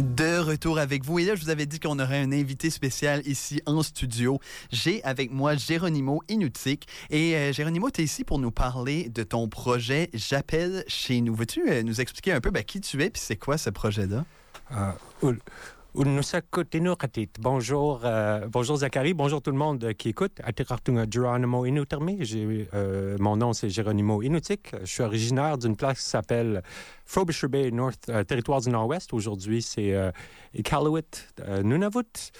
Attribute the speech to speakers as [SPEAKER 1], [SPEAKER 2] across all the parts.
[SPEAKER 1] De retour avec vous. Et là, je vous avais dit qu'on aurait un invité spécial ici en studio. J'ai avec moi Géronimo Inutik. Et euh, Géronimo, tu es ici pour nous parler de ton projet J'appelle chez nous. Veux-tu euh, nous expliquer un peu ben, qui tu es et c'est quoi ce projet-là?
[SPEAKER 2] Euh, Bonjour, euh, bonjour Zachary, bonjour tout le monde qui écoute. Euh, mon nom c'est Geronimo Inutik. Je suis originaire d'une place qui s'appelle Frobisher Bay, North, euh, territoire du Nord-Ouest. Aujourd'hui, c'est euh, Iqaluit, euh, Nunavut.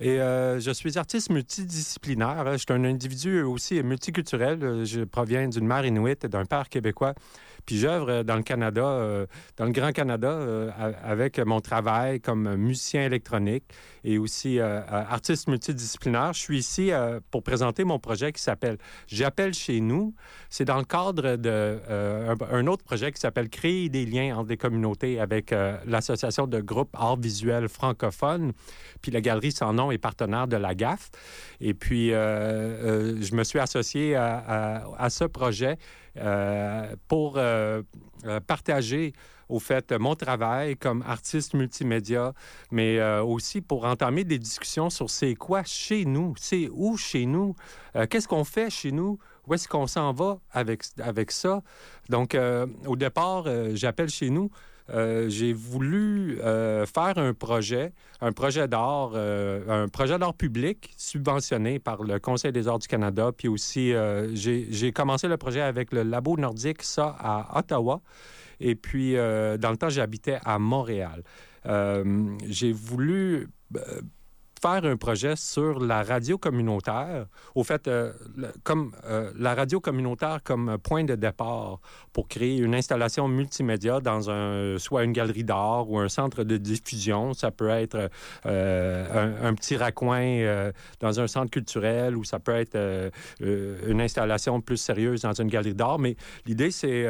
[SPEAKER 2] Et je suis artiste multidisciplinaire. Je suis un individu aussi multiculturel. Je proviens d'une mère inuit et d'un père québécois. Puis j'œuvre dans le Canada, dans le Grand Canada, avec mon travail comme musicien électronique et aussi artiste multidisciplinaire. Je suis ici pour présenter mon projet qui s'appelle J'appelle chez nous. C'est dans le cadre d'un un autre projet qui s'appelle Créer des liens entre les communautés avec euh, l'Association de groupes arts visuels francophones. Puis la galerie Sans Nom est partenaire de la GAF. Et puis, euh, euh, je me suis associé à, ce projet pour partager au fait mon travail comme artiste multimédia, mais aussi pour entamer des discussions sur c'est quoi chez nous, c'est où chez nous, qu'est-ce qu'on fait chez nous, où est-ce qu'on s'en va avec, avec ça? Donc, euh, au départ, euh, j'appelle chez nous. Euh, j'ai voulu euh, faire un projet, un projet d'art, euh, un projet d'art public subventionné par le Conseil des arts du Canada. Puis aussi, euh, j'ai commencé le projet avec le Labo nordique, ça, à Ottawa. Et puis, euh, dans le temps, j'habitais à Montréal. Euh, j'ai voulu faire un projet sur la radio communautaire, au fait, euh, comme euh, la radio communautaire comme point de départ pour créer une installation multimédia dans un soit une galerie d'art ou un centre de diffusion. Ça peut être euh, un, petit raccoin dans un centre culturel ou ça peut être une installation plus sérieuse dans une galerie d'art. Mais l'idée, c'est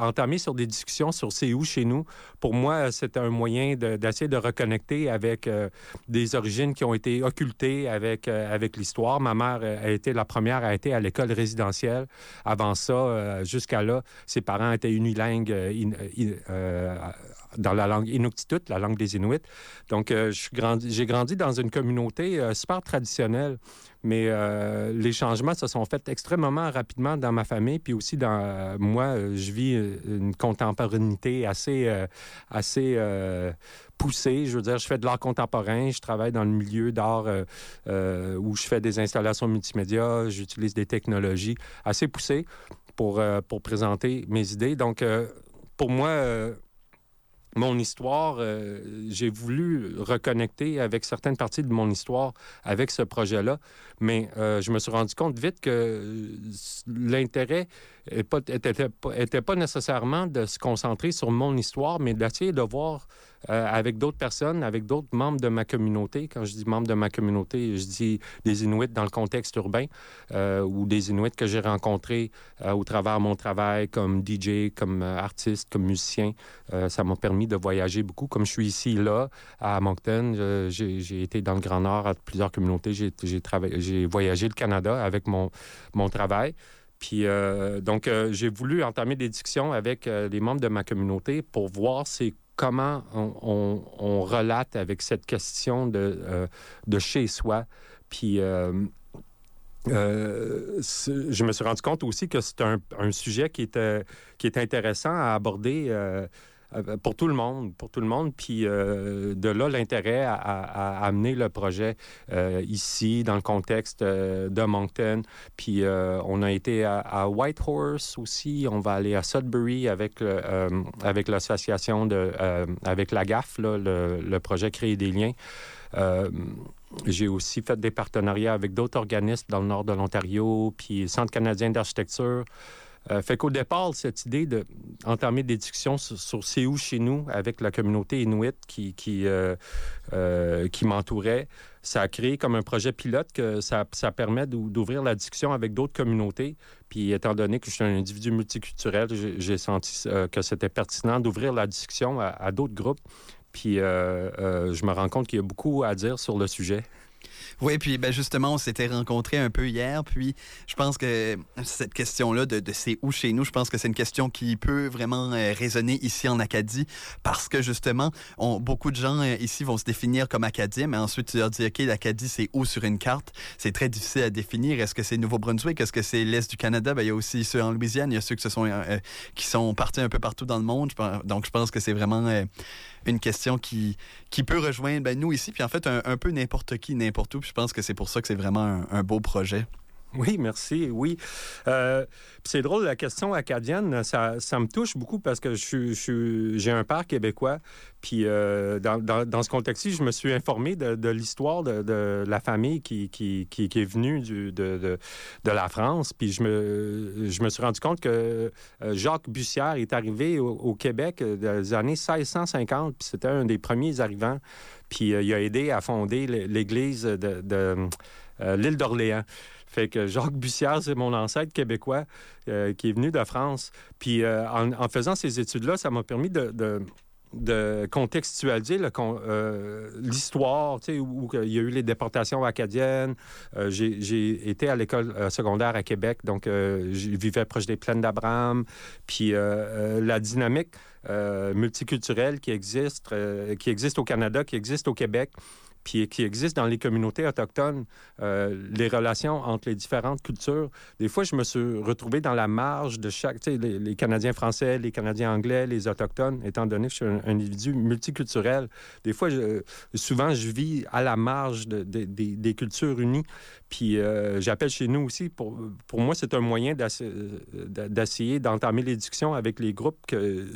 [SPEAKER 2] entamer sur des discussions sur c'est où chez nous. Pour moi, c'est un moyen d'essayer de, de, reconnecter avec des origines qui ont été occultées avec, euh, avec l'histoire. Ma mère euh, a été la première à été à l'école résidentielle. Avant ça, euh, jusqu'à là, ses parents étaient unilingues in, dans la langue inuktitut, la langue des Inuits. Donc, euh, j'ai grandi, dans une communauté euh, super traditionnelle, mais euh, les changements se sont faits extrêmement rapidement dans ma famille, puis aussi dans euh, moi, je vis une contemporanéité assez, assez poussée. Je veux dire, je fais de l'art contemporain, je travaille dans le milieu d'art où je fais des installations multimédia, j'utilise des technologies assez poussées pour, pour présenter mes idées. Donc, pour moi, mon histoire, euh, j'ai voulu reconnecter avec certaines parties de mon histoire avec ce projet-là, mais euh, je me suis rendu compte vite que l'intérêt n'était pas, pas nécessairement de se concentrer sur mon histoire, mais d'essayer de voir euh, avec d'autres personnes, avec d'autres membres de ma communauté. Quand je dis membres de ma communauté, je dis des Inuits dans le contexte urbain euh, ou des Inuits que j'ai rencontrés euh, au travers de mon travail comme DJ, comme artiste, comme musicien. Ça m'a permis de voyager beaucoup. Comme je suis ici, là, à Moncton, j'ai été dans le Grand Nord à plusieurs communautés. J'ai voyagé le Canada avec mon travail. Puis, euh, donc, euh, j'ai voulu entamer des discussions avec euh, les membres de ma communauté pour voir c'est comment on, relate avec cette question de, euh, de chez soi. Puis, je me suis rendu compte aussi que c'est un, sujet qui est, qui est intéressant à aborder pour tout le monde, pour tout le monde. Puis euh, de là, l'intérêt à, amener le projet euh, ici, dans le contexte euh, de Moncton. Puis euh, on a été à, Whitehorse aussi. On va aller à Sudbury avec, euh, avec l'association de, avec la GAF, le, le projet Créer des liens. J'ai aussi fait des partenariats avec d'autres organismes dans le nord de l'Ontario, puis Centre canadien d'architecture. Euh, fait qu'au départ, cette idée d'entamer des discussions sur, sur c'est où chez nous avec la communauté inuit qui, qui, euh, euh, qui m'entourait, ça a créé comme un projet pilote que ça, ça permet d'ouvrir la discussion avec d'autres communautés. Puis étant donné que je suis un individu multiculturel, j'ai senti que c'était pertinent d'ouvrir la discussion à, d'autres groupes. Puis je me rends compte qu'il y a beaucoup à dire sur le sujet.
[SPEAKER 1] Oui, puis ben justement, on s'était rencontrés un peu hier, puis je pense que cette question-là de, c'est où chez nous, je pense que c'est une question qui peut vraiment euh, résonner ici en Acadie, parce que justement, beaucoup de gens euh, ici vont se définir comme Acadiens, mais ensuite tu leur dis, OK, l'Acadie, c'est où sur une carte? C'est très difficile à définir. Est-ce que c'est Nouveau-Brunswick? Est-ce que c'est l'Est du Canada? Ben, il y a aussi ceux en Louisiane, il y a ceux qui, sont, euh, qui sont partis un peu partout dans le monde. Donc, je pense que c'est vraiment une question qui, qui peut rejoindre ben, nous ici, puis en fait, un, peu n'importe qui, n'importe je pense que c'est pour ça que c'est vraiment un beau projet.
[SPEAKER 2] Oui, merci. Oui. Euh, c'est drôle, la question acadienne, ça, ça, me touche beaucoup parce que j'ai je, j'ai un père québécois. Puis euh, dans, ce contexte-ci, je me suis informé de, l'histoire de, la famille qui, est venue de, la France. Puis je me, je me suis rendu compte que euh, Jacques Bussière est arrivé au, Québec dans les années 1650. Puis c'était un des premiers arrivants. Puis il a aidé à fonder l'église de, l'île d'Orléans. Fait que Jacques Bussière, c'est mon ancêtre québécois euh, qui est venu de France. Puis euh, en, faisant ces études-là, ça m'a permis de, contextualiser euh, l'histoire, tu sais, où, il y a eu les déportations acadiennes. j'ai été à l'école secondaire à Québec, donc je vivais proche des plaines d'Abraham. Puis la dynamique multiculturelle qui existe, qui existe au Canada, qui existe au Québec, puis qui existe dans les communautés autochtones, euh, les relations entre les différentes cultures. Des fois, je me suis retrouvé dans la marge de chaque, tu sais, les, Canadiens français, les Canadiens anglais, les autochtones, étant donné que je suis un, individu multiculturel. Des fois, souvent, je vis à la marge de, des cultures unies. Puis euh, j'appelle chez nous aussi, pour, moi, c'est un moyen d'essayer d'entamer les discussions avec les groupes que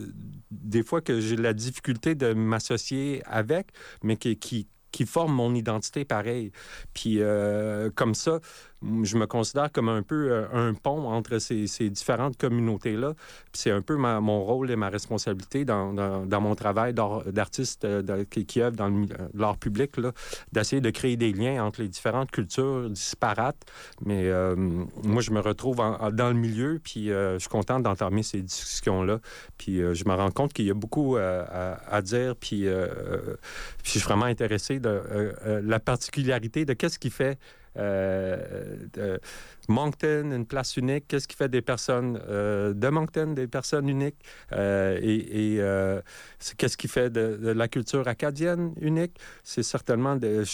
[SPEAKER 2] des fois que j'ai la difficulté de m'associer avec, mais qui qui forment mon identité pareil. Puis euh, comme ça, je me considère comme un peu euh, un pont entre ces, différentes communautés-là. c'est un peu mon rôle et ma responsabilité dans, mon travail d'artiste euh, qui, qui œuvre dans l'art public, d'essayer de créer des liens entre les différentes cultures disparates. Mais euh, moi, je me retrouve dans le milieu, puis je suis content d'entamer ces discussions-là. Puis je me rends compte qu'il y a beaucoup à, dire, puis, puis, je suis vraiment intéressé de la particularité de qu'est-ce qui fait Uh, de, Moncton, une place unique. Qu'est-ce qui fait des personnes euh, de Moncton des personnes uniques? Euh, et, qu'est-ce qui fait de, la culture acadienne unique? C'est certainement des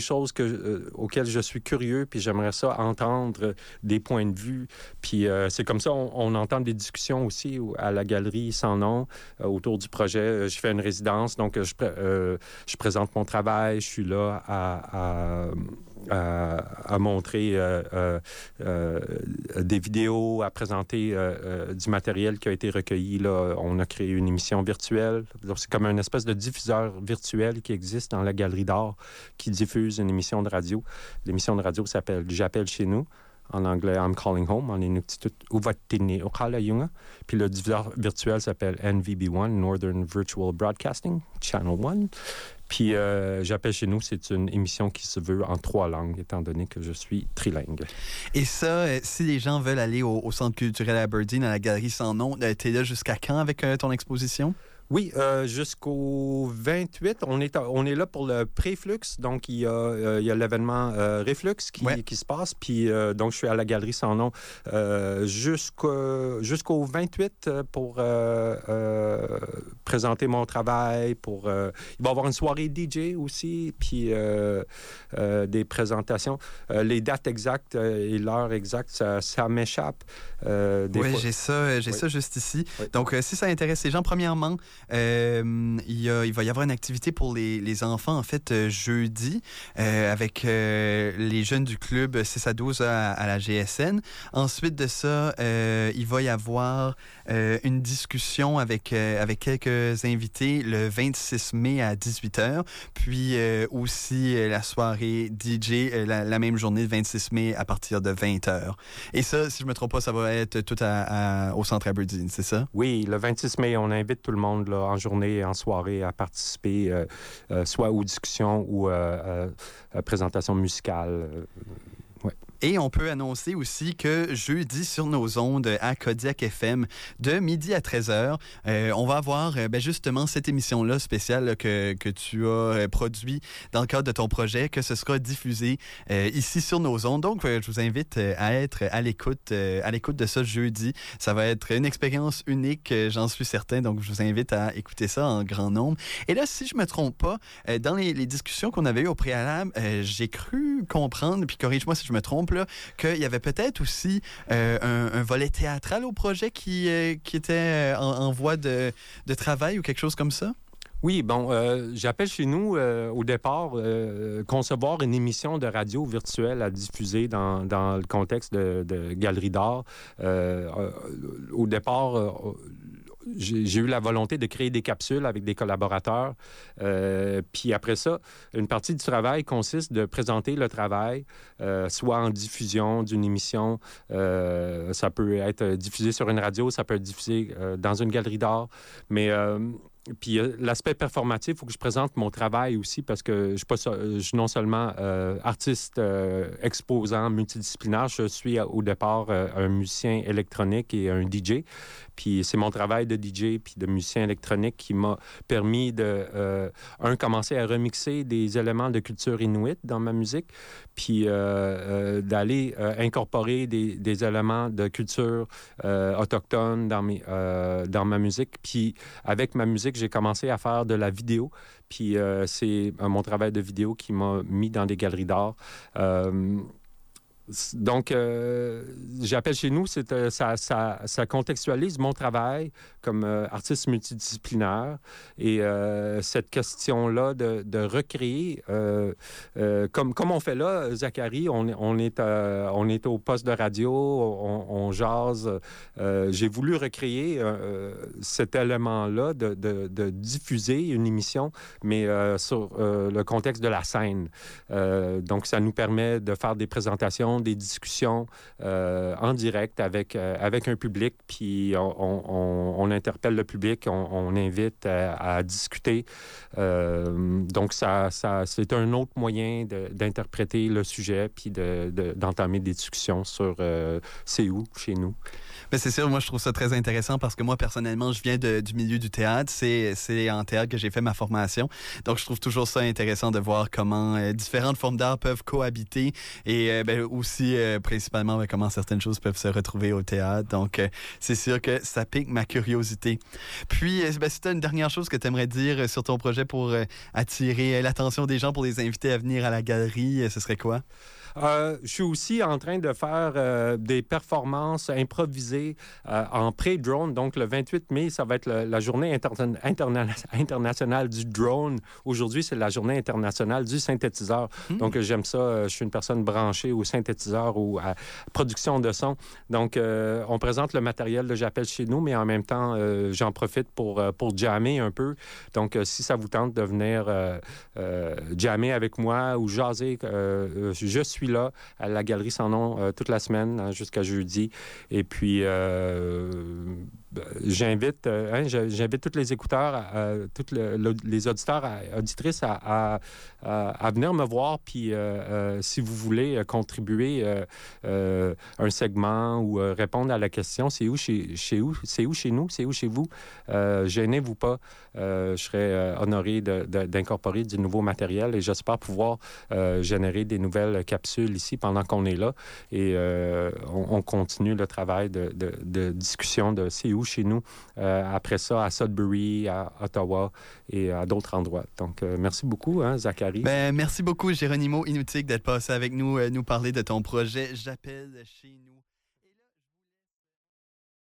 [SPEAKER 2] choses que, auxquelles je suis curieux, puis j'aimerais ça entendre des points de vue. Puis c'est comme ça, on, entend des discussions aussi à la galerie sans nom autour du projet. Je fais une résidence, donc je, présente mon travail, je suis là à, montrer euh, euh, euh, des vidéos, à présenter du matériel qui a été recueilli. Là. On a créé une émission virtuelle. C'est comme une espèce de diffuseur virtuel qui existe dans la galerie d'art qui diffuse une émission de radio. L'émission de radio s'appelle J'appelle chez nous en anglais I'm Calling Home, en inuktitut Uvatini Okala Yunga. Puis le diffuseur virtuel s'appelle NVB1, Northern Virtual Broadcasting, Channel 1. Puis euh, J'appelle chez nous, c'est une émission qui se veut en trois langues, étant donné que je suis trilingue.
[SPEAKER 1] Et ça, euh, si les gens veulent aller au, Centre culturel Aberdeen, à la Galerie Sans Nom, euh, tu es là jusqu'à quand avec ton exposition?
[SPEAKER 2] Oui, jusqu'au 28, on est, on est là pour le préflux. Donc, il y a, il y a l'événement Reflux qui, qui, se passe. Puis, donc, je suis à la galerie sans nom jusqu'au, jusqu'au 28 pour présenter mon travail. Pour, il va y avoir une soirée DJ aussi, puis des présentations. les dates exactes et l'heure exacte, ça, ça m'échappe.
[SPEAKER 1] oui, j'ai ça, j'ai ça juste ici. Donc, si ça intéresse les gens, premièrement, euh, il, il, va y avoir une activité pour les, les enfants, en fait, euh, jeudi, euh, avec les jeunes du club 6 à 12 à, la GSN. Ensuite de ça, il va y avoir une discussion avec, avec quelques invités le 26 mai à 18h, puis aussi la soirée DJ la, même journée, le 26 mai, à partir de 20h. Et ça, si je me trompe pas, ça va être tout à, au centre Aberdeen, c'est ça?
[SPEAKER 2] Oui, le 26 mai, on invite tout le monde en journée et en soirée à participer, euh, euh, soit aux discussions ou à euh, présentations musicales. Ouais.
[SPEAKER 1] Et on peut annoncer aussi que jeudi sur nos ondes à Kodiak FM de midi à 13h, euh, on va avoir euh, ben, justement cette émission-là spéciale que, que, tu as euh, produit dans le cadre de ton projet, que ce sera diffusé ici sur nos ondes. Donc, je vous invite à être à l'écoute à l'écoute de ça jeudi. Ça va être une expérience unique, j'en suis certain. Donc, je vous invite à écouter ça en grand nombre. Et là, si je me trompe pas, dans les, les discussions qu'on avait eues au préalable, j'ai cru comprendre, puis corrige-moi si je me trompe, qu'il y avait peut-être aussi euh, un, volet théâtral au projet qui, euh, était euh, en, voie de, travail ou quelque chose comme ça?
[SPEAKER 2] Oui, bon, j'appelle chez nous au départ concevoir une émission de radio virtuelle à diffuser dans, le contexte de, de galerie d'art. au départ, j'ai eu la volonté de créer des capsules avec des collaborateurs. Euh, puis après ça, une partie du travail consiste de présenter le travail, euh, soit en diffusion d'une émission. Euh, ça peut être diffusé sur une radio, ça peut être diffusé dans une galerie d'art. Mais puis l'aspect performatif, il faut que je présente mon travail aussi parce que je suis, pas, suis non seulement artiste exposant multidisciplinaire, je suis au départ un musicien électronique et un DJ. Puis c'est mon travail de DJ puis de musicien électronique qui m'a permis de, euh, un, commencer à remixer des éléments de culture inuit dans ma musique, puis euh, euh, d'aller incorporer des, éléments de culture autochtone dans, dans ma musique. Puis avec ma musique, j'ai commencé à faire de la vidéo. Puis c'est mon travail de vidéo qui m'a mis dans des galeries d'art. Donc, euh, j'appelle chez nous, euh, ça, contextualise mon travail comme euh, artiste multidisciplinaire et cette question-là de, recréer, comme, on fait là, Zachary, on, est, au poste de radio, on, jase. J'ai voulu recréer cet élément-là de, diffuser une émission, mais sur le contexte de la scène. donc, ça nous permet de faire des présentations des discussions euh, en direct avec, euh, avec un public, puis on, interpelle le public, on, invite à, discuter. Euh, donc, ça, ça c'est un autre moyen d'interpréter le sujet, puis d'entamer de, des discussions sur c'est où chez nous.
[SPEAKER 1] Mais c'est sûr, moi, je trouve ça très intéressant parce que moi, personnellement, je viens du milieu du théâtre. C'est en théâtre que j'ai fait ma formation. Donc, je trouve toujours ça intéressant de voir comment euh, différentes formes d'art peuvent cohabiter et euh, ben, aussi, euh, principalement, ben, comment certaines choses peuvent se retrouver au théâtre. Donc, c'est sûr que ça pique ma curiosité. Puis, ben, si tu as une dernière chose que tu aimerais dire sur ton projet pour attirer l'attention des gens, pour les inviter à venir à la galerie, ce serait quoi?
[SPEAKER 2] Euh, je suis aussi en train de faire euh, des performances improvisées euh, en pré-drone. Donc, le 28 mai, ça va être la journée internationale du drone. Aujourd'hui, c'est la journée internationale du synthétiseur. Hmm. Donc, j'aime ça. Je suis une personne branchée au synthétiseur ou à production de son. Donc, on présente le matériel de J'appelle chez nous, mais en même temps, j'en profite pour, pour jammer un peu. Donc, si ça vous tente de venir jammer avec moi ou jaser, je suis là à la Galerie Sans Nom euh, toute la semaine hein, jusqu'à jeudi. Et puis, euh, j'invite euh, hein, j'invite tous les écouteurs, tous les auditeurs, auditrices à, venir me voir. Puis, si vous voulez contribuer un segment ou répondre à la question, c'est où chez, chez où, c'est où chez nous, c'est où chez vous, gênez-vous pas. je serais honoré d'incorporer du nouveau matériel et j'espère pouvoir générer des nouvelles capsules ici pendant qu'on est là. Et euh, on, continue le travail de, discussion de c'est où chez nous. Euh, après ça, à Sudbury, à Ottawa et à d'autres endroits. Donc, euh, merci beaucoup, hein, Zachary.
[SPEAKER 1] Ben, merci beaucoup, Géronimo Inutique, d'être passé avec nous, nous parler de ton projet J'appelle chez nous.